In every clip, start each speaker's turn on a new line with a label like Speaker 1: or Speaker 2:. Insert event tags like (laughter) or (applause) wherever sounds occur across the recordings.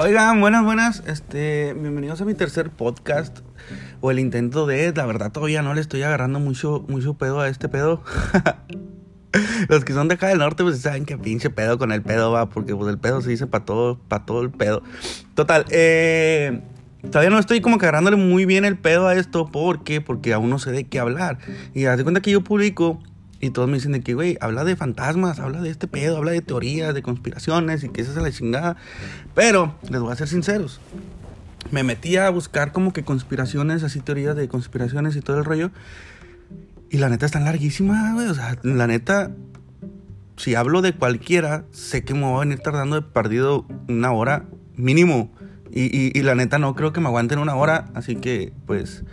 Speaker 1: Oigan, buenas, buenas. Este, bienvenidos a mi tercer podcast o el intento de, la verdad todavía no le estoy agarrando mucho mucho pedo a este pedo. (laughs) Los que son de acá del norte pues saben que pinche pedo con el pedo va, porque pues el pedo se dice para todo, para todo el pedo. Total, eh Todavía no estoy como que agarrándole muy bien el pedo a esto. ¿Por qué? Porque aún no sé de qué hablar. Y haz de cuenta que yo publico y todos me dicen de que, güey, habla de fantasmas, habla de este pedo, habla de teorías, de conspiraciones y que esa es la chingada. Pero, les voy a ser sinceros. Me metí a buscar como que conspiraciones, así teorías de conspiraciones y todo el rollo. Y la neta están larguísimas, güey. O sea, la neta, si hablo de cualquiera, sé que me voy a venir tardando de perdido una hora mínimo. Y, y, la neta no creo que me aguanten una hora, así que pues,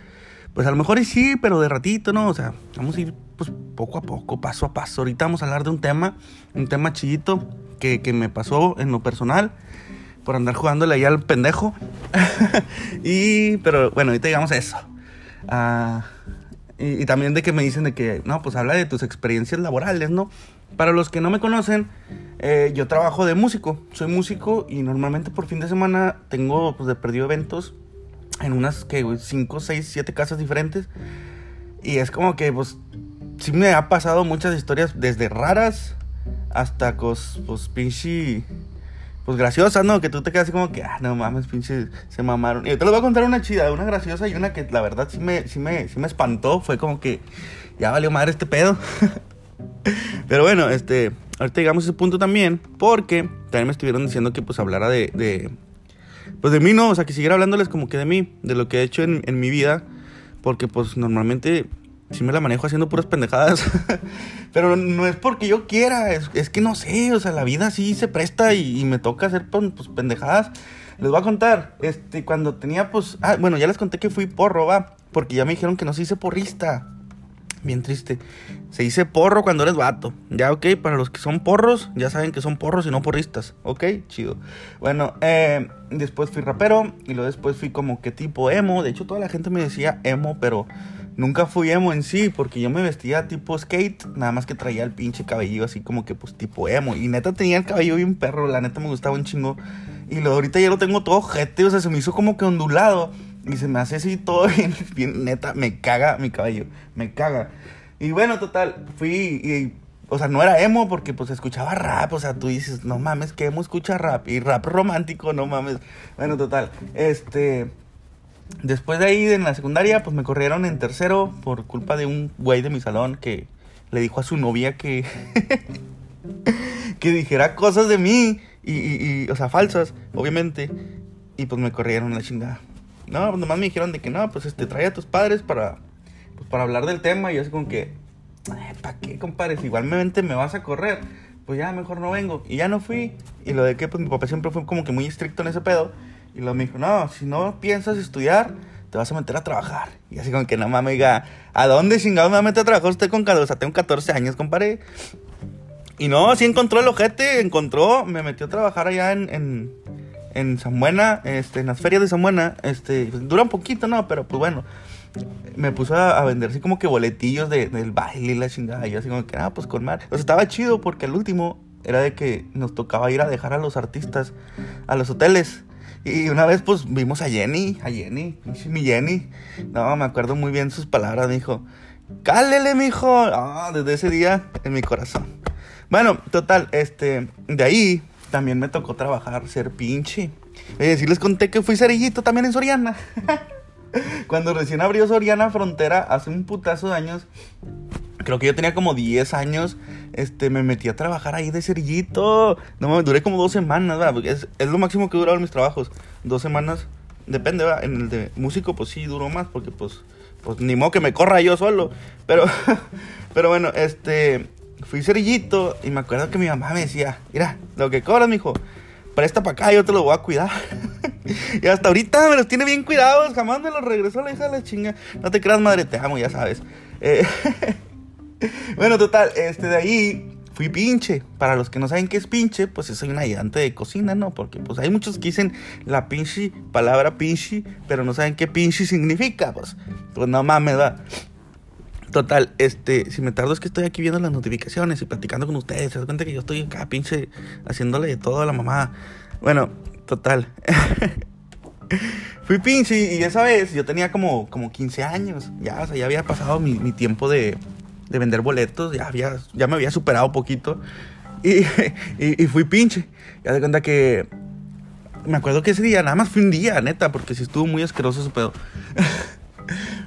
Speaker 1: pues a lo mejor sí, pero de ratito, ¿no? O sea, vamos a ir pues poco a poco, paso a paso. Ahorita vamos a hablar de un tema, un tema chillito que, que me pasó en lo personal por andar jugándole ahí al pendejo. (laughs) y, pero bueno, ahorita llegamos eso. Ah, y, y, también de que me dicen de que, no, pues habla de tus experiencias laborales, ¿no? Para los que no me conocen, eh, yo trabajo de músico. Soy músico y normalmente por fin de semana tengo pues, de perdido eventos en unas que 5, 6, 7 casas diferentes. Y es como que pues sí me ha pasado muchas historias desde raras hasta cos, pues pinche pues graciosas, ¿no? Que tú te quedas así como que, ah, no mames, pinche, se mamaron. Y yo te les voy a contar una chida, una graciosa y una que la verdad sí me, sí me, sí me espantó. Fue como que ya valió madre este pedo. (laughs) Pero bueno, este, ahorita llegamos a ese punto también, porque también me estuvieron diciendo que pues hablara de, pues de mí, ¿no? O sea, que siguiera hablándoles como que de mí, de lo que he hecho en, mi vida, porque pues normalmente sí me la manejo haciendo puras pendejadas, (laughs) pero no es porque yo quiera, es, es, que no sé, o sea, la vida sí se presta y, me toca hacer pues, pendejadas. Les voy a contar, este, cuando tenía pues, ah, bueno, ya les conté que fui porro, va, porque ya me dijeron que no se hice porrista bien triste. Se dice porro cuando eres vato. Ya, ok, para los que son porros, ya saben que son porros y no porristas. Ok, chido. Bueno, eh, después fui rapero y luego después fui como que tipo emo. De hecho, toda la gente me decía emo, pero nunca fui emo en sí, porque yo me vestía tipo skate, nada más que traía el pinche cabello así como que pues tipo emo. Y neta tenía el cabello bien perro, la neta me gustaba un chingo. Y luego ahorita ya lo tengo todo jete, o sea, se me hizo como que ondulado. Y se me hace así todo (laughs) bien, bien neta, me caga mi cabello, me caga. Y bueno, total, fui y, o sea, no era emo porque pues escuchaba rap, o sea, tú dices, no mames, que emo escucha rap y rap romántico, no mames. Bueno, total, este, después de ahí en la secundaria, pues me corrieron en tercero por culpa de un güey de mi salón que le dijo a su novia que, (laughs) que dijera cosas de mí y, o sea, falsas, obviamente, y pues me corrieron la chingada. No, pues nomás me dijeron de que no, pues este, trae a tus padres para, pues, para hablar del tema. Y yo así como que, ¿para qué, compadres? Igualmente me vas a correr. Pues ya, mejor no vengo. Y ya no fui. Y lo de que, pues mi papá siempre fue como que muy estricto en ese pedo. Y luego me dijo, no, si no piensas estudiar, te vas a meter a trabajar. Y así como que, no mames, diga, ¿a dónde chingado me va a meter a trabajar usted con 14? O sea, tengo 14 años, compadre. Y no, sí encontró el ojete, encontró, me metió a trabajar allá en, en en San Buena, este, en las ferias de San Buena, este, pues, dura un poquito, ¿no? Pero pues bueno, me puso a, vender así como que boletillos de, del baile y la chingada. Y yo así como que, ah, pues con sea, estaba chido porque el último era de que nos tocaba ir a dejar a los artistas a los hoteles. Y una vez pues vimos a Jenny, a Jenny, mi Jenny. No, me acuerdo muy bien sus palabras, me dijo, cálele, mijo. Ah, desde ese día en mi corazón. Bueno, total, este, de ahí también me tocó trabajar, ser pinche. Eh, sí les conté que fui cerillito también en Soriana. (laughs) Cuando recién abrió Soriana Frontera, hace un putazo de años, creo que yo tenía como 10 años, este, me metí a trabajar ahí de cerillito. No me duré como dos semanas, ¿verdad? Porque es, es, lo máximo que he durado en mis trabajos. Dos semanas, depende, ¿verdad? En el de músico, pues sí, duró más, porque pues, pues ni modo que me corra yo solo. Pero, (laughs) pero bueno, este, fui cerillito y me acuerdo que mi mamá me decía, mira, lo que cobras, mijo, presta para acá, yo te lo voy a cuidar. (laughs) y hasta ahorita me los tiene bien cuidados, jamás me los regresó la hija de la chinga. No te creas, madre, te amo, ya sabes. Eh, (laughs) bueno, total, este de ahí fui pinche. Para los que no saben qué es pinche, pues soy un ayudante de cocina, ¿no? Porque pues hay muchos que dicen la pinche palabra pinche, pero no saben qué pinche significa, pues. Pues no mames, ¿verdad? Total, este, si me tardo es que estoy aquí viendo las notificaciones y platicando con ustedes. Se das cuenta que yo estoy acá, pinche, haciéndole todo a la mamá. Bueno, total. (laughs) Fui pinche y esa vez yo tenía como, como 15 años. Ya, o sea, ya había pasado mi, tiempo de, de, vender boletos. Ya, había, ya me había superado poquito. (laughs) Y, y, fui pinche. Ya de cuenta que me acuerdo que ese día, nada más fui un día, neta, porque si estuvo muy asqueroso su pedo. (laughs)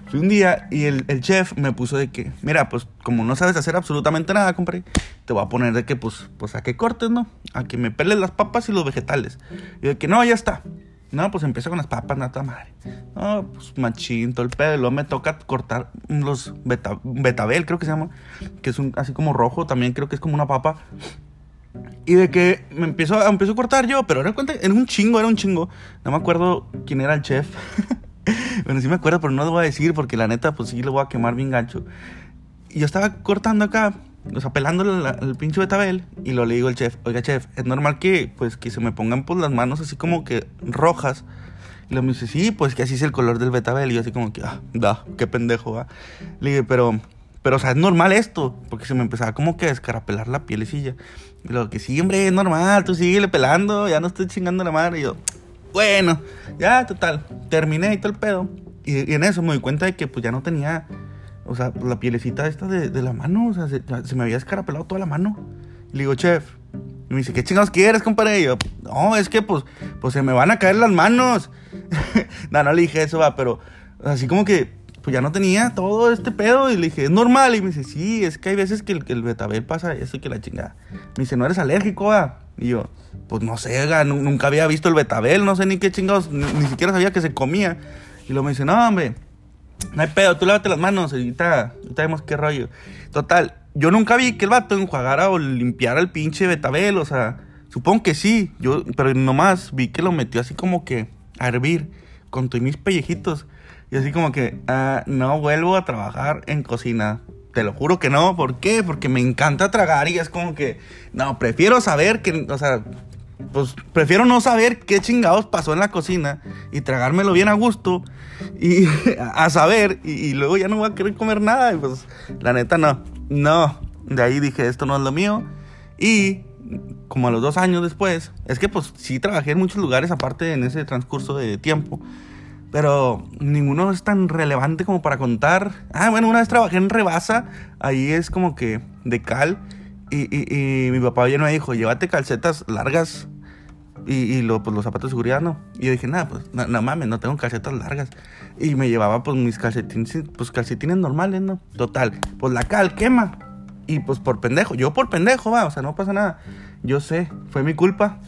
Speaker 1: fui un día y el, el, chef me puso de que, mira, pues como no sabes hacer absolutamente nada, compré, te voy a poner de que, pues, pues a que cortes, ¿no? A que me peles las papas y los vegetales. Y de que, no, ya está. No, pues empiezo con las papas, nada madre. No, pues machín, todo el pedo. Luego me toca cortar los beta, betabel, creo que se llama. Que es un, así como rojo, también creo que es como una papa. Y de que me empiezo, empiezo a cortar yo, pero era, era un chingo, era un chingo. No me acuerdo quién era el chef. (laughs) (laughs) bueno, sí me acuerdo, pero no lo voy a decir porque la neta, pues sí le voy a quemar bien gancho. Y yo estaba cortando acá, o sea, pelándole el pinche betabel. Y lo le digo al chef, oiga chef, es normal que, pues, que se me pongan pues las manos así como que rojas. Y lo me dice, sí, pues que así es el color del betabel. Y yo así como que, ah, da, qué pendejo, va. Le dije, pero pero, o sea, es normal esto, porque se me empezaba como que a descarapelar la pielecilla. Y lo que sí, hombre, es normal, tú síguele pelando, ya no estoy chingando la madre. Y yo, bueno, ya, total, terminé y todo el pedo. Y, en eso me di cuenta de que pues ya no tenía, o sea, la pielecita esta de, de la mano, o sea, se, se, me había descarapelado toda la mano. Y le digo, chef, y me dice, ¿qué chingados quieres, compadre? Y yo, no, es que pues, pues se me van a caer las manos. (laughs) no, no le dije eso, va, pero así como que pues ya no tenía todo este pedo. Y le dije, es normal. Y me dice, sí, es que hay veces que el, que el betabel pasa eso y que la chingada. Me dice, ¿no eres alérgico, va? Y yo, pues no sé, nunca había visto el betabel, no sé ni qué chingados, ni, ni, siquiera sabía que se comía. Y luego me dice, no, hombre, no hay pedo, tú lávate las manos, y ahorita, ahorita vemos qué rollo. Total, yo nunca vi que el vato enjuagara o limpiara el pinche betabel, o sea, supongo que sí, yo, pero nomás vi que lo metió así como que a hervir con todos mis pellejitos. Y así como que, ah, no vuelvo a trabajar en cocina. Te lo juro que no. ¿Por qué? Porque me encanta tragar y es como que, no, prefiero saber que, o sea, pues prefiero no saber qué chingados pasó en la cocina y tragármelo bien a gusto y (laughs) a saber y, y, luego ya no voy a querer comer nada. Y pues la neta no, no. De ahí dije, esto no es lo mío. Y como a los dos años después, es que pues sí trabajé en muchos lugares aparte en ese transcurso de tiempo. Pero ninguno es tan relevante como para contar. Ah, bueno, una vez trabajé en Rebasa. Ahí es como que de cal. Y, y, y mi papá ya me dijo, llévate calcetas largas. Y, y lo, pues, los zapatos de seguridad, ¿no? Y yo dije, nada, pues, no, no, mames, no tengo calcetas largas. Y me llevaba, pues, mis calcetines, pues, calcetines normales, ¿no? Total, pues, la cal quema. Y, pues, por pendejo. Yo por pendejo, va, o sea, no pasa nada. Yo sé, fue mi culpa.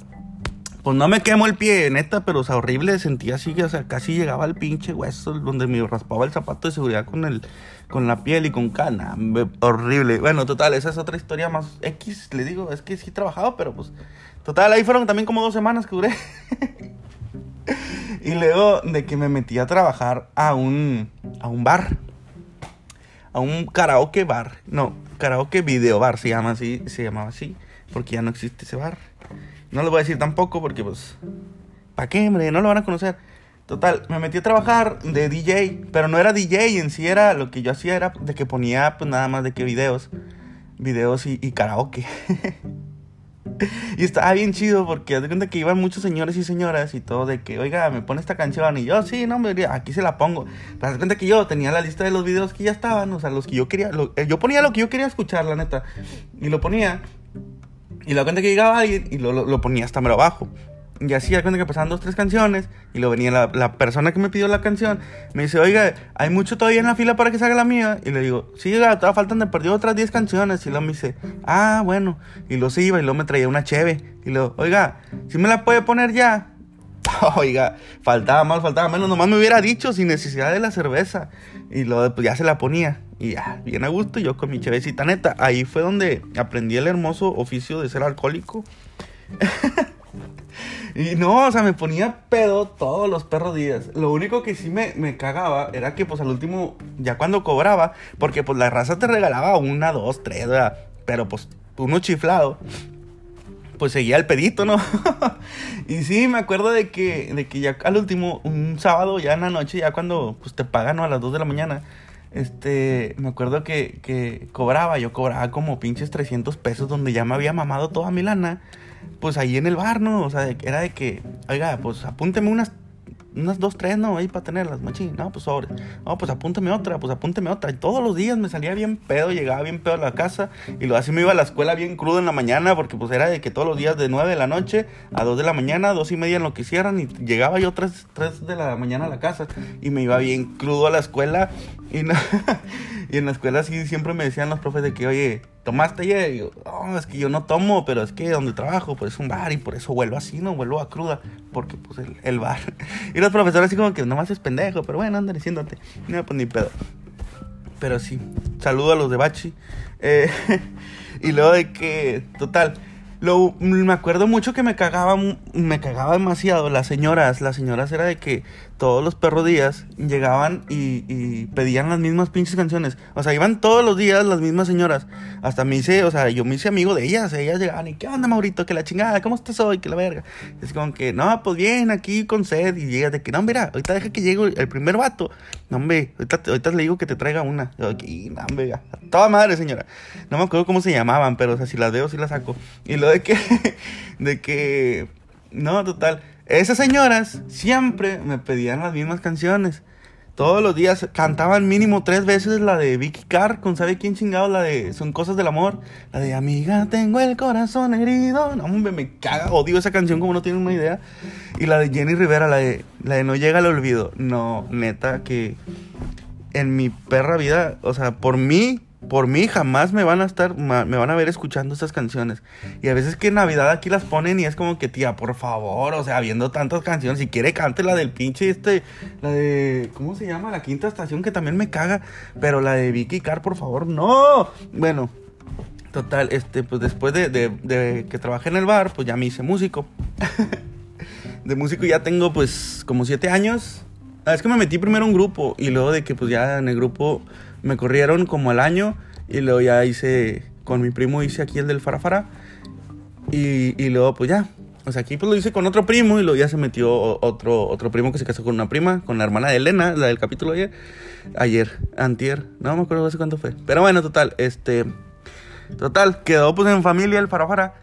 Speaker 1: Pues no me quemo el pie, neta, pero o sea, horrible. Sentía así o sea, casi llegaba al pinche hueso donde me raspaba el zapato de seguridad con el, con la piel y con cana. Horrible. Bueno, total, esa es otra historia más X, le digo. Es que sí he trabajado, pero pues. Total, ahí fueron también como dos semanas que duré. (laughs) y luego de que me metí a trabajar a un, a un bar. A un karaoke bar. No, karaoke video bar se llama así, se llamaba así. Porque ya no existe ese bar. No les voy a decir tampoco porque pues... ¿Para qué, hombre? No lo van a conocer. Total, me metí a trabajar de DJ, pero no era DJ en sí, era lo que yo hacía era de que ponía pues nada más de que videos, videos y, y karaoke. (laughs) y estaba bien chido porque de cuenta que iban muchos señores y señoras y todo de que, oiga, me pone esta canción y yo, sí, no, me aquí se la pongo. Pero de cuenta que yo tenía la lista de los videos que ya estaban, o sea, los que yo quería, lo, yo ponía lo que yo quería escuchar, la neta, y lo ponía y luego cuenta que llegaba alguien y lo, lo, lo ponía hasta mero abajo. Y así, da cuenta que pasaban dos, tres canciones. Y luego venía la, la, persona que me pidió la canción. Me dice, oiga, hay mucho todavía en la fila para que salga la mía. Y le digo, sí, oiga, todavía faltan de perdido otras 10 canciones. Y luego me dice, ah, bueno. Y luego se iba y luego me traía una cheve. Y luego, oiga, si me la puede poner ya. (laughs) Oiga, faltaba más, faltaba menos. Nomás me hubiera dicho sin necesidad de la cerveza. Y luego pues ya se la ponía. Y ya, bien a gusto, yo con mi chevecita neta. Ahí fue donde aprendí el hermoso oficio de ser alcohólico. (laughs) y no, o sea, me ponía pedo todos los perros días. Lo único que sí me, me cagaba era que, pues, al último, ya cuando cobraba, porque, pues, la raza te regalaba una, dos, tres, ¿verdad? Pero, pues, uno chiflado, pues, seguía el pedito, ¿no? (laughs) y sí, me acuerdo de que, de que ya al último, un sábado, ya en la noche, ya cuando, pues, te pagan, ¿no? A las dos de la mañana este, me acuerdo que, que cobraba, yo cobraba como pinches 300 pesos donde ya me había mamado toda mi lana. Pues ahí en el bar, ¿no? O sea, era de que, oiga, pues apúnteme unas unas dos, tres, no, ahí para tenerlas, machín. No, pues sobre. No, pues apúntame otra, pues apúntame otra. Y todos los días me salía bien pedo, llegaba bien pedo a la casa. Y lo así me iba a la escuela bien crudo en la mañana, porque pues era de que todos los días de nueve de la noche a dos de la mañana, dos y media en lo que hicieran. Y llegaba yo tres, tres de la mañana a la casa. Y me iba bien crudo a la escuela. Y, (laughs) y en la escuela sí siempre me decían los profes de que, oye, ¿tomaste ayer? Y yo, no, es que yo no tomo, pero es que donde trabajo, pues es un bar y por eso vuelvo así, ¿no? Vuelvo a cruda, porque pues el, el bar. (laughs) Y los profesores así como que no más es pendejo, pero bueno, andan diciéndote. No, pues ni pedo. Pero sí, saludo a los de Bachi. Eh, (laughs) y luego de que, total, lo, me acuerdo mucho que me cagaba, me cagaba demasiado las señoras. Las señoras era de que todos los perros días llegaban y, pedían las mismas pinches canciones. O sea, iban todos los días las mismas señoras. Hasta me hice, o sea, yo me hice amigo de ellas. Ellas llegaban y, ¿qué onda, Maurito? Que la chingada, ¿cómo estás hoy? Que la verga. Es como que, no, pues bien, aquí con sed. Y llegas de que, no, mira, ahorita deja que llegue el primer vato. No, hombre, ahorita, ahorita le digo que te traiga una. Yo, aquí, no, hombre, toda madre, señora. No me acuerdo cómo se llamaban, pero, o sea, si las veo, sí las saco. Y lo de que, (laughs) de que, no, total esas señoras siempre me pedían las mismas canciones. Todos los días cantaban mínimo tres veces la de Vicky Carr con sabe quién chingado, la de Son cosas del amor, la de Amiga, tengo el corazón herido. No, hombre, me caga, odio esa canción como no tienen una idea. Y la de Jenny Rivera, la de, la de No llega al olvido. No, neta, que en mi perra vida, o sea, por mí por mí jamás me van a estar, me van a ver escuchando estas canciones. Y a veces que en Navidad aquí las ponen y es como que, tía, por favor, o sea, viendo tantas canciones, si quiere cante la del pinche este, la de, ¿cómo se llama? La quinta estación que también me caga, pero la de Vicky Carr, por favor, no. Bueno, total, este, pues después de, de que trabajé en el bar, pues ya me hice músico. (laughs) de músico ya tengo pues como siete años. Ah, es que me metí primero en un grupo y luego de que pues ya en el grupo me corrieron como al año y luego ya hice, con mi primo hice aquí el del Farafara y, y luego pues ya, o sea, aquí pues lo hice con otro primo y luego ya se metió otro, otro primo que se casó con una prima, con la hermana de Elena, la del capítulo ayer, ayer, antier, no me acuerdo hace cuánto fue, pero bueno, total, este, total, quedó pues en familia el Farafara.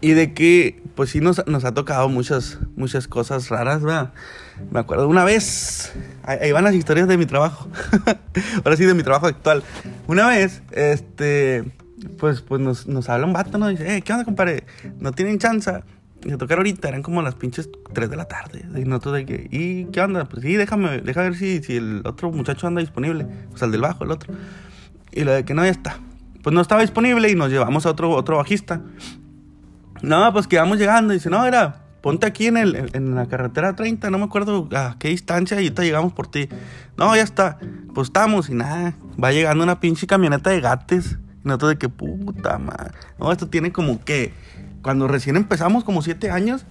Speaker 1: Y de que, pues sí, nos, nos ha tocado muchas, muchas cosas raras, ¿verdad? Me acuerdo una vez, ahí van las historias de mi trabajo, (laughs) ahora sí de mi trabajo actual. Una vez, este, pues, pues nos, nos habla un vato, ¿no? Dice, eh, ¿qué onda, compadre? No tienen chance de tocar ahorita, eran como las pinches 3 de la tarde. Y nosotros de que, ¿y qué onda? Pues sí, déjame, déjame ver si, si el otro muchacho anda disponible, o sea, el del bajo, el otro. Y lo de que no, ya está. Pues no estaba disponible y nos llevamos a otro, otro bajista. No, pues que vamos llegando. Y dice, no, era, ponte aquí en, el, en la carretera 30, no me acuerdo a qué distancia, y ahorita llegamos por ti. No, ya está. Pues estamos y nada. Va llegando una pinche camioneta de gates. Y nosotros de que puta madre. No, esto tiene como que. Cuando recién empezamos, como siete años.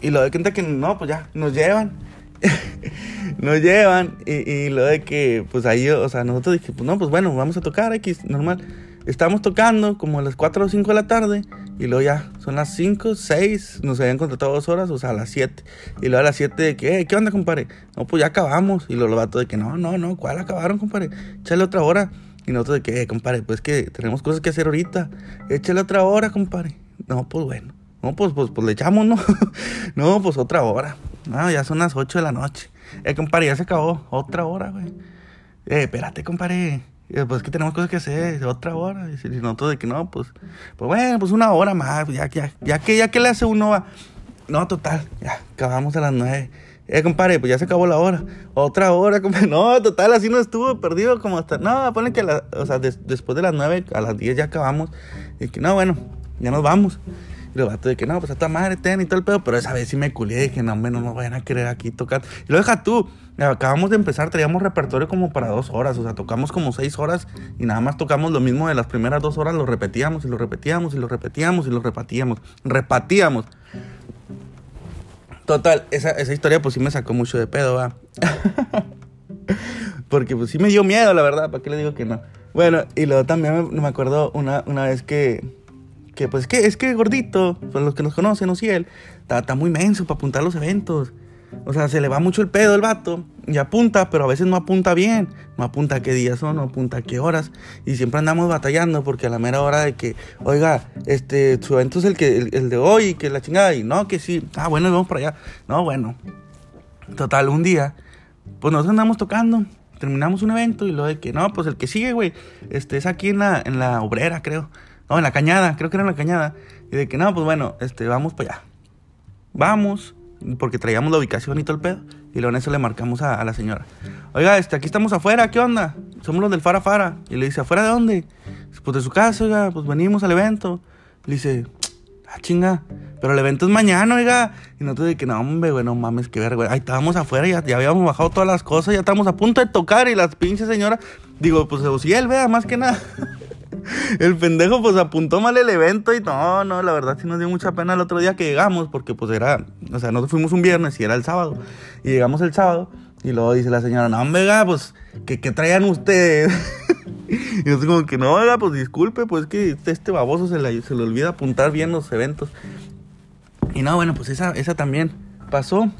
Speaker 1: Y lo de cuenta que no, pues ya, nos llevan. (laughs) nos llevan. Y, y, lo de que, pues ahí, o sea, nosotros dije, pues no, pues bueno, vamos a tocar X, normal. Estamos tocando como a las 4 o 5 de la tarde. Y luego ya, son las 5, 6, nos habían contratado dos horas, o sea, a las 7. Y luego a las 7 de que, ¿qué onda, compadre? No, pues ya acabamos. Y luego lo vato de que, no, no, no, ¿cuál acabaron, compadre? Échale otra hora. Y nosotros de que, eh, compadre, pues que tenemos cosas que hacer ahorita. Échale otra hora, compadre. No, pues bueno. No, pues, pues, pues le echamos, ¿no? (laughs) no, pues otra hora. No, ya son las 8 de la noche. Eh, compadre, ya se acabó. Otra hora, güey. Eh, espérate, compadre pues que tenemos cosas que hacer, otra hora. Y nosotros de que no, pues, pues bueno, pues una hora más, ya, ya, ya que ya que le hace uno va. No, total, ya, acabamos a las nueve. Eh, compadre, pues ya se acabó la hora. Otra hora, compadre. (laughs) No, total, así no estuvo perdido como hasta. No, ponen que, la, o sea, después de las nueve, a las diez ya acabamos. Y que no, bueno, ya nos vamos. Y los vatos de que no, pues a tu madre, ten y todo el pedo. Pero esa vez sí me culié. Dije, no, hombre, no nos vayan a querer aquí tocar. Y lo deja tú. Acabamos de empezar, traíamos repertorio como para dos horas. O sea, tocamos como seis horas y nada más tocamos lo mismo de las primeras dos horas. Lo repetíamos y lo repetíamos y lo repetíamos y lo repetíamos. Repatíamos. Total, esa, esa historia pues sí me sacó mucho de pedo, va. (laughs) Porque pues sí me dio miedo, la verdad. ¿Para qué le digo que no? Bueno, y luego también me, me acuerdo una, una vez que que pues que es que gordito, pues los que nos conocen, o si él, está, muy menso para apuntar los eventos. O sea, se le va mucho el pedo el vato y apunta, pero a veces no apunta bien. No apunta qué días son, no apunta qué horas. Y siempre andamos batallando porque a la mera hora de que, oiga, este, su evento es el, que, el, de hoy, que la chingada. Y no, que sí. Ah, bueno, vamos para allá. No, bueno. Total, un día, pues nos andamos tocando. Terminamos un evento y lo de que, no, pues el que sigue, güey, este, es aquí en la, en la obrera, creo. No, en la cañada, creo que era en la cañada. Y de que, no, pues bueno, este, vamos para allá. Vamos porque traíamos la ubicación y todo el pedo. Y luego en eso le marcamos a, la señora. Oiga, este, aquí estamos afuera, ¿qué onda? Somos los del Fara Fara. Y le dice, ¿afuera de dónde? Pues de su casa, oiga, pues venimos al evento. Le dice, ah, chinga, pero el evento es mañana, oiga. Y nosotros de que no, hombre, güey, no mames, qué verga, Ahí estábamos afuera, ya, ya habíamos bajado todas las cosas, ya estábamos a punto de tocar. Y las pinches señoras, digo, pues él vea, más que nada. (laughs) (laughs) el pendejo pues apuntó mal el evento y no, no, la verdad sí nos dio mucha pena el otro día que llegamos porque pues era, o sea, nosotros fuimos un viernes y era el sábado y llegamos el sábado y luego dice la señora, no, venga, pues, ¿qué, qué traían ustedes? (laughs) y yo como que no, venga, pues disculpe, pues que este baboso se le, se le olvida apuntar bien los eventos. Y no, bueno, pues esa, esa también pasó.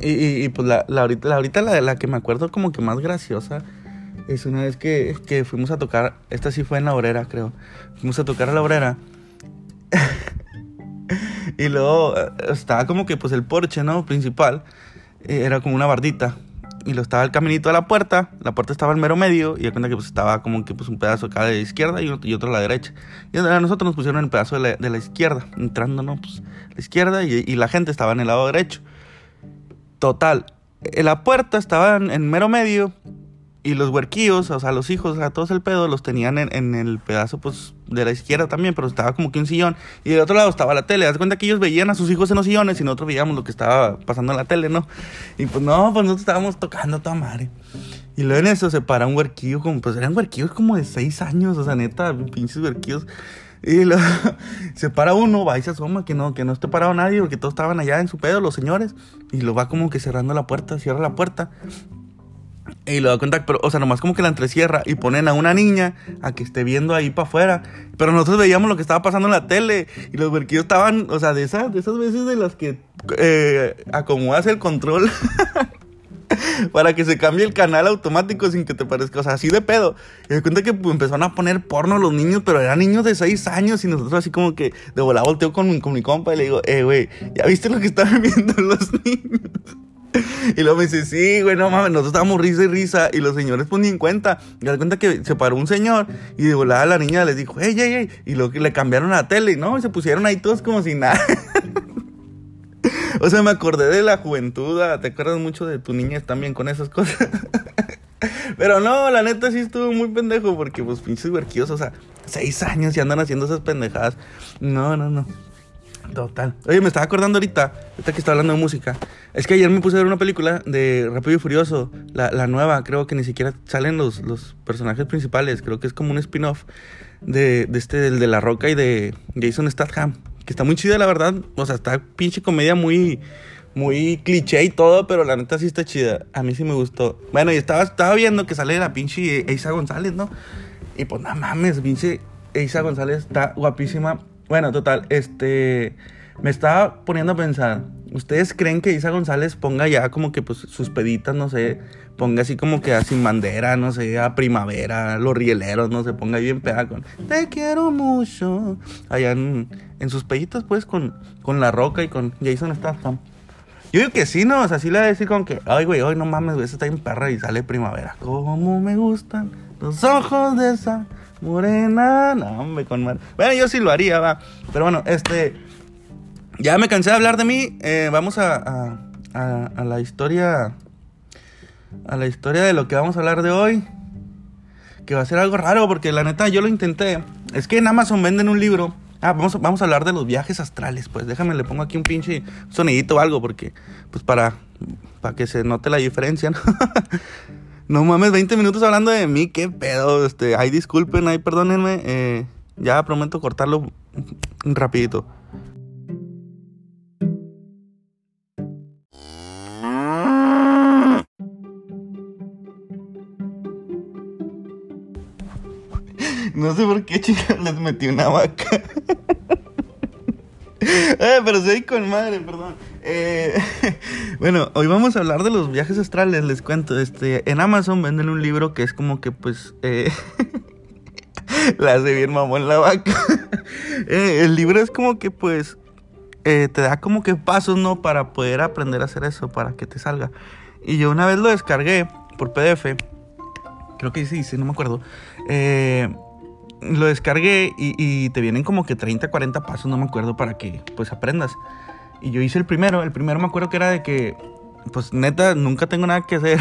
Speaker 1: Y, y, pues la, la ahorita, la, ahorita la, la que me acuerdo como que más graciosa es una vez que, que fuimos a tocar, esta sí fue en la obrera, creo. Fuimos a tocar a la obrera. (laughs) y luego eh, estaba como que pues el porche, ¿no? Principal. Eh, era como una bardita. Y lo estaba el caminito a la puerta. La puerta estaba al mero medio. Y de cuenta que pues estaba como que pues un pedazo acá de izquierda y otro, y otro a la derecha. Y a nosotros nos pusieron el pedazo de la, izquierda. Entrando, ¿no? Pues la izquierda y, la gente estaba en el lado derecho. Total. Eh, la puerta estaba en mero medio y los huerquillos, o sea, los hijos, sea, todos el pedo, los tenían en, el pedazo, pues, de la izquierda también, pero estaba como que un sillón. Y del otro lado estaba la tele. Haz cuenta que ellos veían a sus hijos en los sillones y nosotros veíamos lo que estaba pasando en la tele, ¿no? Y pues no, pues nosotros estábamos tocando a toda madre. Y luego en eso se para un huerquillo, como, pues eran huerquillos como de seis años, o sea, neta, pinches huerquillos. Y luego (laughs) se para uno, va y se asoma, que no, que no esté parado nadie, porque todos estaban allá en su pedo, los señores. Y lo va como que cerrando la puerta, cierra la puerta. Y lo da cuenta, pero, o sea, nomás como que la entrecierra y ponen a una niña a que esté viendo ahí para afuera. Pero nosotros veíamos lo que estaba pasando en la tele y los verquillos estaban, o sea, de esas, de esas veces de las que eh, acomodas el control (laughs) para que se cambie el canal automático sin que te parezca, o sea, así de pedo. Y me cuenta que pues, empezaron a poner porno los niños, pero eran niños de 6 años y nosotros así como que de volada volteo con, con mi compa y le digo, eh, güey, ¿ya viste lo que estaban (laughs) viendo los niños? Y luego me dice, sí, güey, no mames, nosotros estábamos risa y risa. Y los señores pues ni en cuenta. Y cuenta que se paró un señor y de volada la niña les dijo, ey, ey, ey. Y luego le cambiaron la tele, ¿no? Y se pusieron ahí todos como si nada. (laughs) o sea, me acordé de la juventud. Ah, ¿Te acuerdas mucho de tu niña también con esas cosas? (laughs) Pero no, la neta sí estuvo muy pendejo porque pues pinches huerquillos, o sea, seis años y andan haciendo esas pendejadas. No, no, no. Total. Oye, me estaba acordando ahorita, ahorita que estaba hablando de música. Es que ayer me puse a ver una película de Rápido y Furioso, la, la nueva, creo que ni siquiera salen los, los personajes principales, creo que es como un spin-off de, de, este, del de La Roca y de Jason Statham, que está muy chida, la verdad. O sea, está pinche comedia muy, muy cliché y todo, pero la neta sí está chida. A mí sí me gustó. Bueno, y estaba, estaba viendo que sale la pinche Eisa González, ¿no? Y pues no mames, pinche Eisa González está guapísima bueno, total, este. Me estaba poniendo a pensar. ¿Ustedes creen que Isa González ponga ya como que pues sus peditas, no sé, ponga así como que a Sin Bandera, no sé, a Primavera, Los Rieleros, no sé, ponga bien pega con Te quiero mucho. Allá en, sus peditas, pues, con, con La Roca y con Jason Statham. Yo digo que sí, ¿no? O sea, sí le voy a decir que, ay, güey, hoy no mames, güey, esa está en perra y sale Primavera. ¿Cómo me gustan los ojos de esa Morena, no, hombre, con mar. Bueno, yo sí lo haría, va. Pero bueno, este. Ya me cansé de hablar de mí. Eh, vamos a, a, la historia. A la historia de lo que vamos a hablar de hoy. Que va a ser algo raro, porque la neta yo lo intenté. Es que en Amazon venden un libro. Ah, vamos, vamos a hablar de los viajes astrales. Pues déjame, le pongo aquí un pinche sonidito o algo, porque. Pues para. Para que se note la diferencia, ¿no? (laughs) No mames, 20 minutos hablando de mí, qué pedo. Este, ay, disculpen, ay, perdónenme. Eh, ya prometo cortarlo rapidito. (laughs) No sé por qué, chicas, les metí una vaca. (laughs) eh, pero soy con madre, perdón. Eh, (laughs) bueno, hoy vamos a hablar de los viajes astrales, les cuento. Este, en Amazon venden un libro que es como que, pues, eh, (laughs) la hace bien mamón la vaca. (laughs) Eh, el libro es como que, pues, te da como que pasos, ¿no? Para poder aprender a hacer eso, para que te salga. Y yo una vez lo descargué por PDF. Creo que sí, sí, no me acuerdo. lo descargué y, y, te vienen como que 30, 40 pasos, no me acuerdo, para que pues aprendas. Y yo hice el primero. El primero me acuerdo que era de que, pues neta, nunca tengo nada que hacer.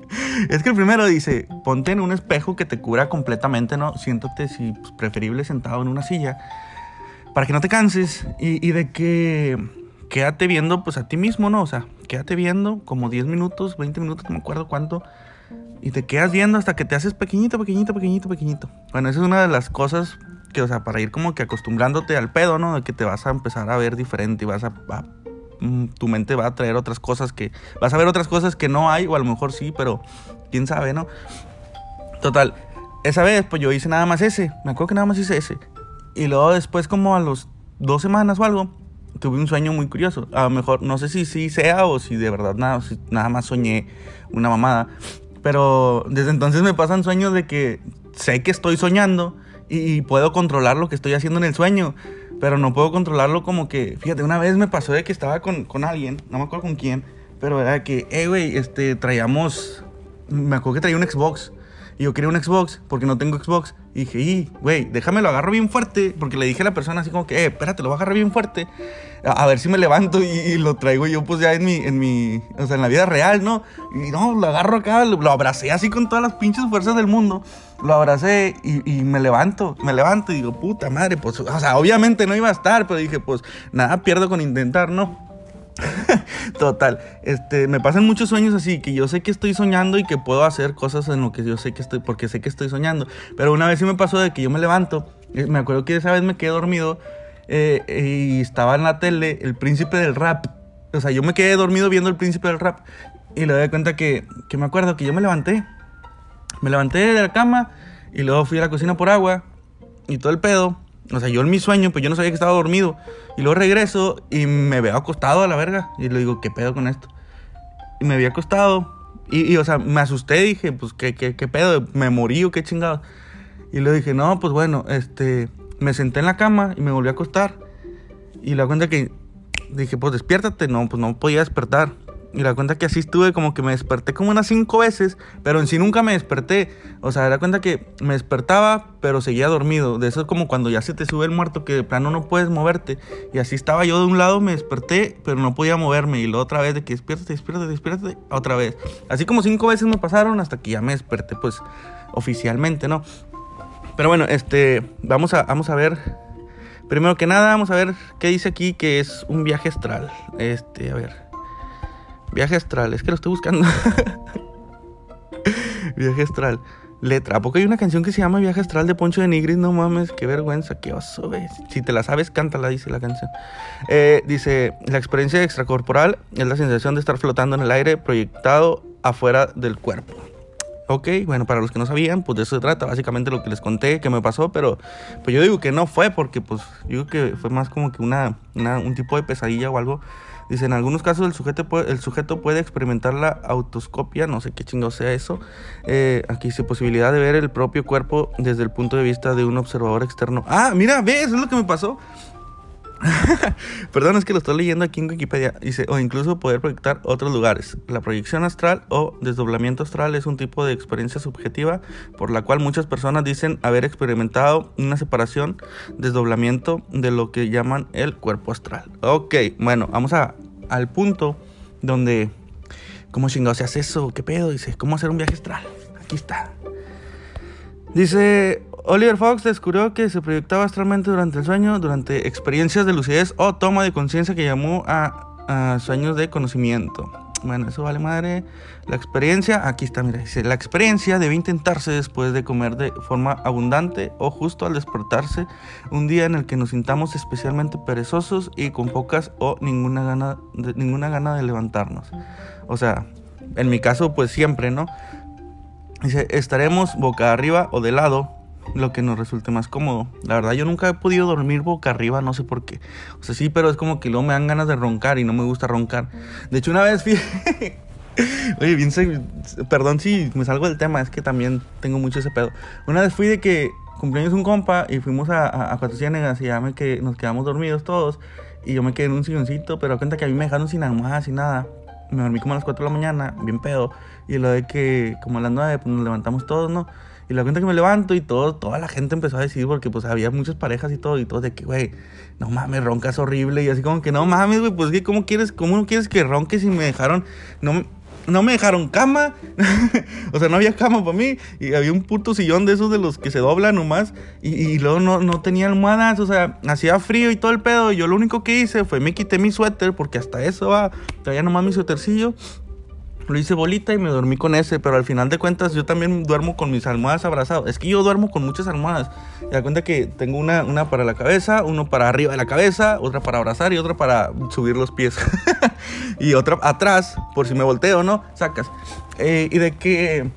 Speaker 1: (laughs) es que el primero dice, ponte en un espejo que te cubra completamente, ¿no? Siéntate, si pues, preferible, sentado en una silla. Para que no te canses. Y, de que quédate viendo, pues a ti mismo, ¿no? O sea, quédate viendo como 10 minutos, 20 minutos, no me acuerdo cuánto. Y te quedas viendo hasta que te haces pequeñito, pequeñito, pequeñito, pequeñito. Bueno, esa es una de las cosas que, o sea, para ir como que acostumbrándote al pedo, ¿no? De que te vas a empezar a ver diferente y vas a, mm, tu mente va a traer otras cosas que, vas a ver otras cosas que no hay, o a lo mejor sí, pero quién sabe, ¿no? Total, esa vez pues yo hice nada más ese, me acuerdo que nada más hice ese. Y luego después como a los dos semanas o algo, tuve un sueño muy curioso. A lo mejor, no sé si sí sea o si de verdad nada, nada más soñé una mamada. Pero desde entonces me pasan sueños de que sé que estoy soñando y, puedo controlar lo que estoy haciendo en el sueño, pero no puedo controlarlo como que, fíjate, una vez me pasó de que estaba con, con alguien, no me acuerdo con quién, pero era que, eh, güey, este, traíamos, me acuerdo que traía un Xbox. Y yo quería un Xbox porque no tengo Xbox. Y dije, y, güey, déjame lo agarro bien fuerte. Porque le dije a la persona así como que, eh, espérate, lo voy a agarrar bien fuerte. A, ver si me levanto y, lo traigo yo, pues ya en mi, en mi, o sea, en la vida real, ¿no? Y no, lo agarro acá, lo, lo abracé así con todas las pinches fuerzas del mundo lo abracé y, me levanto, me levanto y digo, puta madre, pues, o sea, obviamente no iba a estar, pero dije, pues, nada pierdo con intentar, ¿no? (laughs) Total, este, me pasan muchos sueños así, que yo sé que estoy soñando y que puedo hacer cosas en lo que yo sé que estoy, porque sé que estoy soñando. Pero una vez sí me pasó de que yo me levanto, eh, me acuerdo que esa vez me quedé dormido eh, y estaba en la tele el príncipe del rap. O sea, yo me quedé dormido viendo el príncipe del rap y le doy cuenta que, que me acuerdo que yo me levanté me levanté de la cama y luego fui a la cocina por agua y todo el pedo. O sea, yo en mi sueño, pues yo no sabía que estaba dormido. Y luego regreso y me veo acostado a la verga. Y le digo, ¿qué pedo con esto? Y me había acostado. Y, o sea, me asusté. Dije, pues, ¿qué, qué, qué pedo? ¿Me morí o qué chingado? Y le dije, no, pues bueno, este... Me senté en la cama y me volví a acostar. Y la cuenta que dije, pues despiértate. No, pues no podía despertar. Y la cuenta que así estuve, como que me desperté como unas cinco veces, pero en sí nunca me desperté. O sea, era cuenta que me despertaba, pero seguía dormido. De eso es como cuando ya se te sube el muerto, que de plano no puedes moverte. Y así estaba yo de un lado, me desperté, pero no podía moverme. Y luego otra vez de que despiértate, despiértate, despiértate, otra vez. Así como cinco veces me pasaron hasta que ya me desperté, pues oficialmente, ¿no? Pero bueno, este, vamos a, vamos a ver. Primero que nada, vamos a ver qué dice aquí que es un viaje astral. Este, a ver. Viaje astral, es que lo estoy buscando. (laughs) Viaje astral. Letra. ¿A poco hay una canción que se llama Viaje astral de Poncho de Nigris? No mames, qué vergüenza, qué oso, ves. Si te la sabes, cántala, dice la canción. Eh, dice, la experiencia extracorporal es la sensación de estar flotando en el aire proyectado afuera del cuerpo. Ok, bueno, para los que no sabían, pues de eso se trata, básicamente lo que les conté que me pasó, pero pues yo digo que no fue porque pues digo que fue más como que una, un tipo de pesadilla o algo Dice, en algunos casos el sujeto puede, el sujeto puede experimentar la autoscopia, no sé qué chingo sea eso. Eh, aquí dice posibilidad de ver el propio cuerpo desde el punto de vista de un observador externo. Ah, mira, ve, eso es lo que me pasó. (laughs) Perdón, es que lo estoy leyendo aquí en Wikipedia. Dice, o incluso poder proyectar otros lugares. La proyección astral o desdoblamiento astral es un tipo de experiencia subjetiva por la cual muchas personas dicen haber experimentado una separación, desdoblamiento de lo que llaman el cuerpo astral. Ok, bueno, vamos a, al punto donde, ¿cómo chingados se hace eso? ¿Qué pedo? Dice, ¿cómo hacer un viaje astral? Aquí está. Dice, Oliver Fox descubrió que se proyectaba astralmente durante el sueño, durante experiencias de lucidez o toma de conciencia que llamó a, sueños de conocimiento. Bueno, eso vale madre. La experiencia, aquí está, mira, dice, la experiencia debe intentarse después de comer de forma abundante o justo al despertarse un día en el que nos sintamos especialmente perezosos y con pocas o ninguna gana de, ninguna gana de levantarnos. O sea, en mi caso, pues siempre, ¿no? Dice, estaremos boca arriba o de lado lo que nos resulte más cómodo. La verdad, yo nunca he podido dormir boca arriba, no sé por qué. O sea, sí, pero es como que luego me dan ganas de roncar y no me gusta roncar. De hecho, una vez (laughs) fui. Oye, bien, perdón si me salgo del tema, es que también tengo mucho ese pedo. Una vez fui de que cumpleaños un compa y fuimos a, a, a Cuatro Ciénegas y ya me que nos quedamos dormidos todos. Y yo me quedé en un silloncito, pero cuenta que a mí me dejaron sin almohada, sin nada. Me dormí como a las 4 de la mañana, bien pedo. Y lo de que, como a las 9, pues nos levantamos todos, ¿no? Y la cuenta que me levanto y todo, toda la gente empezó a decir, porque pues había muchas parejas y todo, y todo de que, güey, no mames, roncas horrible. Y así como que, no mames, güey, pues que, ¿cómo quieres, cómo no quieres que ronques si me dejaron, no, no me dejaron cama. (laughs) o sea, no había cama para mí. Y había un puto sillón de esos de los que se doblan nomás. Y, y luego no, no, tenía almohadas. O sea, hacía frío y todo el pedo. Y yo lo único que hice fue me quité mi suéter. Porque hasta eso va. Traía nomás mi suétercillo. Lo hice bolita y me dormí con ese, pero al final de cuentas yo también duermo con mis almohadas abrazadas. Es que yo duermo con muchas almohadas. Y da cuenta que tengo una, una para la cabeza, uno para arriba de la cabeza, otra para abrazar y otra para subir los pies. (laughs) y otra atrás, por si me volteo, ¿no? Sacas. Eh, y de que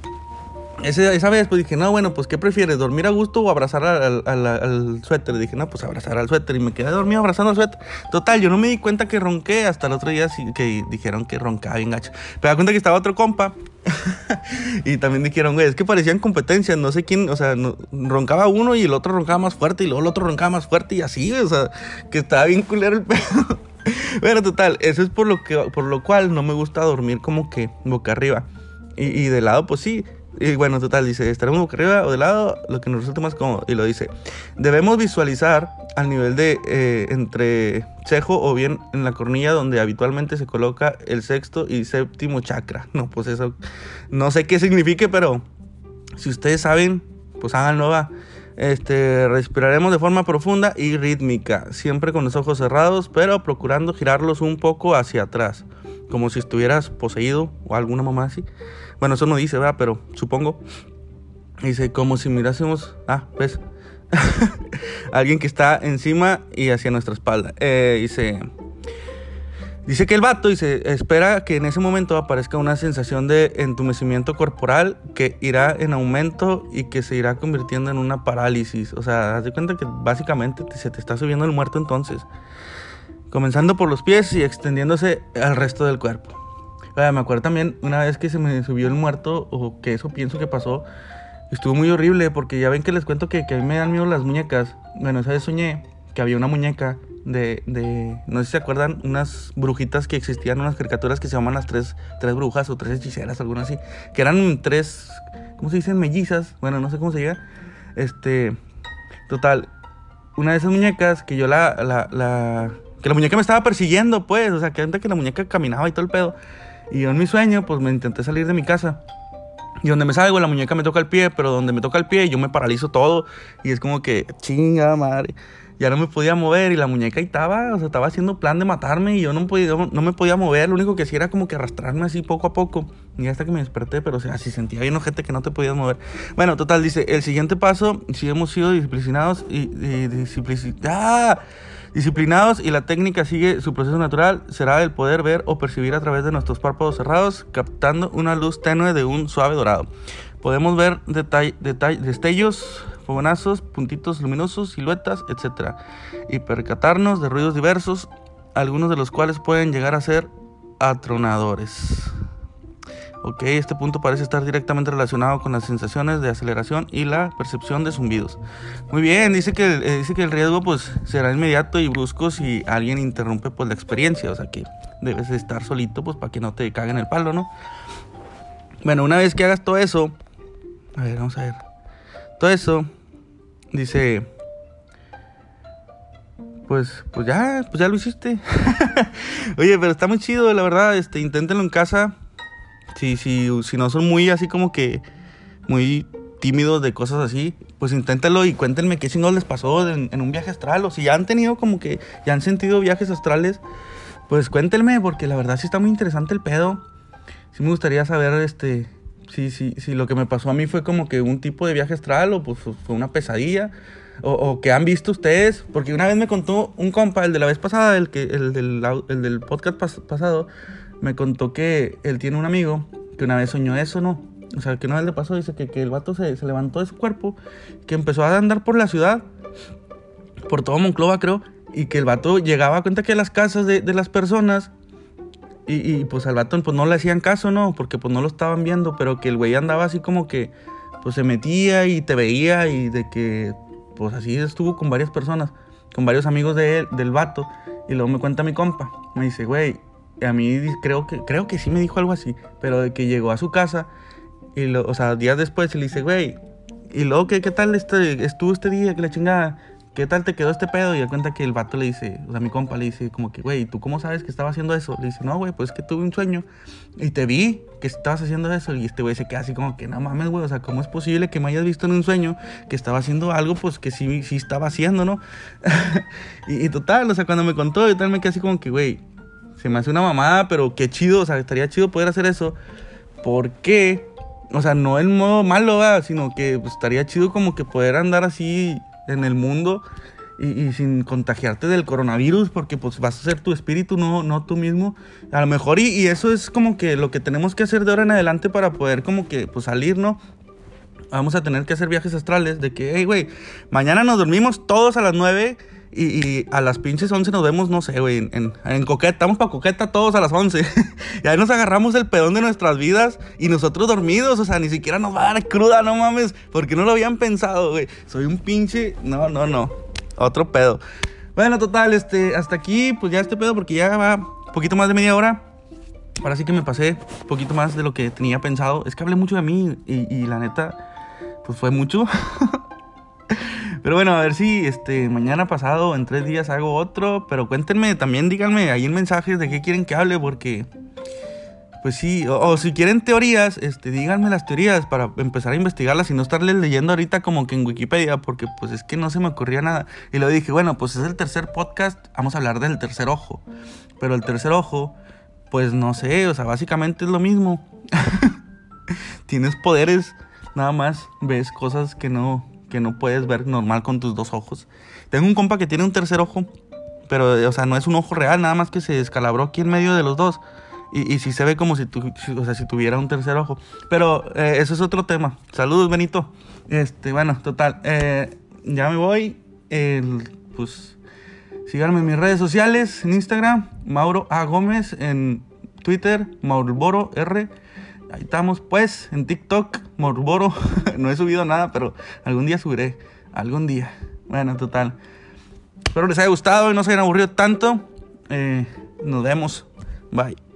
Speaker 1: esa vez pues dije, no, bueno, pues ¿qué prefieres? ¿Dormir a gusto o abrazar al, al, suéter? Y dije, no, pues abrazar al suéter. Y me quedé dormido abrazando al suéter. Total, yo no me di cuenta que ronqué hasta el otro día que dijeron que roncaba bien gacho. Pero da cuenta que estaba otro compa. (laughs) y también dijeron, güey, es que parecían competencias. No sé quién, o sea, roncaba uno y el otro roncaba más fuerte. Y luego el otro roncaba más fuerte y así, o sea, que estaba bien culero el (laughs) pedo. bueno, total, eso es por lo, que, por lo cual no me gusta dormir como que boca arriba. Y, y de lado, pues sí, y bueno, total, dice, estaremos boca arriba o de lado, lo que nos resulte más cómodo. Y lo dice, debemos visualizar al nivel de eh, entre cejo o bien en la cornilla donde habitualmente se coloca el sexto y séptimo chakra. (laughs) No, pues eso, no sé qué signifique, pero si ustedes saben, pues háganlo, va. Este, respiraremos de forma profunda y rítmica, siempre con los ojos cerrados, pero procurando girarlos un poco hacia atrás, como si estuvieras poseído o alguna mamá así. Bueno, eso no dice, ¿verdad? Pero supongo. Dice, como si mirásemos. Ah, ¿ves? (laughs) Alguien que está encima y hacia nuestra espalda. Eh, dice. Dice que el vato dice, espera que en ese momento aparezca una sensación de entumecimiento corporal que irá en aumento y que se irá convirtiendo en una parálisis. O sea, haz de cuenta que básicamente se te está subiendo el muerto entonces. Comenzando por los pies y extendiéndose al resto del cuerpo me acuerdo también una vez que se me subió el muerto, o que eso pienso que pasó, estuvo muy horrible, porque ya ven que les cuento que, que a mí me dan miedo las muñecas. Bueno, esa vez soñé que había una muñeca de, de, no sé si se acuerdan, unas brujitas que existían, unas caricaturas que se llaman las tres, tres brujas o tres hechiceras, alguna así, que eran tres, ¿cómo se dicen? Mellizas, bueno, no sé cómo se llama. Este, total, una de esas muñecas que yo la, la, la, que la muñeca me estaba persiguiendo, pues, o sea, que que la muñeca caminaba y todo el pedo. Y yo en mi sueño, pues me intenté salir de mi casa. Y donde me salgo, la muñeca me toca el pie, pero donde me toca el pie, yo me paralizo todo. Y es como que, chinga madre. Ya no me podía mover y la muñeca estaba, o sea, estaba haciendo plan de matarme y yo no, podía, no me podía mover. Lo único que hacía era como que arrastrarme así poco a poco. Y hasta que me desperté, pero o sea, si sentía bien gente que no te podías mover. Bueno, total, dice, el siguiente paso, si hemos sido disciplinados y, y disciplinados. ¡Ah! Disciplinados y la técnica sigue su proceso natural, será el poder ver o percibir a través de nuestros párpados cerrados, captando una luz tenue de un suave dorado. Podemos ver destellos, fogonazos, puntitos luminosos, siluetas, etc. Y percatarnos de ruidos diversos, algunos de los cuales pueden llegar a ser atronadores. Ok, este punto parece estar directamente relacionado con las sensaciones de aceleración y la percepción de zumbidos. Muy bien, dice que, eh, dice que el riesgo pues será inmediato y brusco si alguien interrumpe pues la experiencia, o sea que debes estar solito pues para que no te caguen el palo, ¿no? Bueno, una vez que hagas todo eso, a ver, vamos a ver. Todo eso, dice, pues, pues ya, pues ya lo hiciste. (laughs) Oye, pero está muy chido, la verdad, este, inténtenlo en casa si, si, si no son muy así como que muy tímidos de cosas así, pues inténtalo y cuéntenme qué no les pasó en, un viaje astral. O si ya han tenido como que, ya han sentido viajes astrales, pues cuéntenme, porque la verdad sí está muy interesante el pedo. Sí me gustaría saber, este, si, si, si lo que me pasó a mí fue como que un tipo de viaje astral o pues fue una pesadilla. O, o que han visto ustedes, porque una vez me contó un compa, el de la vez pasada, el, que, el, del, el del podcast pas, pasado, me contó que él tiene un amigo que una vez soñó eso, ¿no? o sea, que no le pasó, dice que, que el vato se, se, levantó de su cuerpo, que empezó a andar por la ciudad, por todo Monclova creo, y que el vato llegaba a cuenta que las casas de, de las personas, y, y, pues al vato pues no le hacían caso, ¿no? Porque pues no lo estaban viendo, pero que el güey andaba así como que, pues se metía y te veía y de que, pues así estuvo con varias personas, con varios amigos de él, del vato, y luego me cuenta mi compa, me dice, güey, a mí creo que, creo que sí me dijo algo así, pero de que llegó a su casa y, lo, o sea, días después le dice, güey, y luego, ¿qué, qué tal este, estuvo este día? Que la chingada, ¿qué tal te quedó este pedo? Y da cuenta que el vato le dice, o sea, mi compa le dice, como que, güey, ¿tú cómo sabes que estaba haciendo eso? Le dice, no, güey, pues es que tuve un sueño y te vi que estabas haciendo eso. Y este güey se queda así como que, no mames, güey, o sea, ¿cómo es posible que me hayas visto en un sueño que estaba haciendo algo, pues que sí, sí estaba haciendo, ¿no? (laughs) y, y, total, o sea, cuando me contó, y tal, me quedé así como que, güey, se me hace una mamada, pero qué chido, o sea, estaría chido poder hacer eso. ¿Por qué? O sea, no en modo malo, ¿verdad? sino que pues, estaría chido como que poder andar así en el mundo y, y, sin contagiarte del coronavirus, porque pues vas a ser tu espíritu, no, no tú mismo. A lo mejor, y, y, eso es como que lo que tenemos que hacer de ahora en adelante para poder como que pues salir, ¿no? Vamos a tener que hacer viajes astrales de que, hey, güey, mañana nos dormimos todos a las 9 y, y, a las pinches 11 nos vemos, no sé, güey, en, en, Coqueta. Estamos para Coqueta todos a las 11. (laughs) y ahí nos agarramos el pedón de nuestras vidas y nosotros dormidos. O sea, ni siquiera nos va a dar cruda, no mames. Porque no lo habían pensado, güey. Soy un pinche. No, no, no. Otro pedo. Bueno, total, este, hasta aquí, pues ya este pedo, porque ya va poquito más de media hora. Ahora sí que me pasé un poquito más de lo que tenía pensado. Es que hablé mucho de mí y, y la neta, pues fue mucho. (laughs) Pero bueno, a ver si este mañana pasado, en tres días hago otro. Pero cuéntenme, también díganme ahí en mensajes de qué quieren que hable, porque pues sí, o, si quieren teorías, este, díganme las teorías para empezar a investigarlas y no estarles leyendo ahorita como que en Wikipedia, porque pues es que no se me ocurría nada. Y lo dije, bueno, pues es el tercer podcast, vamos a hablar del tercer ojo. Pero el tercer ojo, pues no sé, o sea, básicamente es lo mismo. (laughs) Tienes poderes, nada más ves cosas que no, que no puedes ver normal con tus dos ojos. Tengo un compa que tiene un tercer ojo, pero, o sea, no es un ojo real, nada más que se descalabró aquí en medio de los dos. Y, y sí se ve como si, tu, o sea, si tuviera un tercer ojo. Pero eh, eso es otro tema. Saludos, Benito. Este, bueno, total. Eh, ya me voy. El, pues síganme en mis redes sociales. En Instagram, Mauro A. Gómez. En Twitter, Mauro R. Ahí estamos, pues. En TikTok, Morboro. (laughs) no he subido nada, pero algún día subiré. Algún día. Bueno, total. Espero les haya gustado y no se hayan aburrido tanto. Eh, nos vemos. Bye.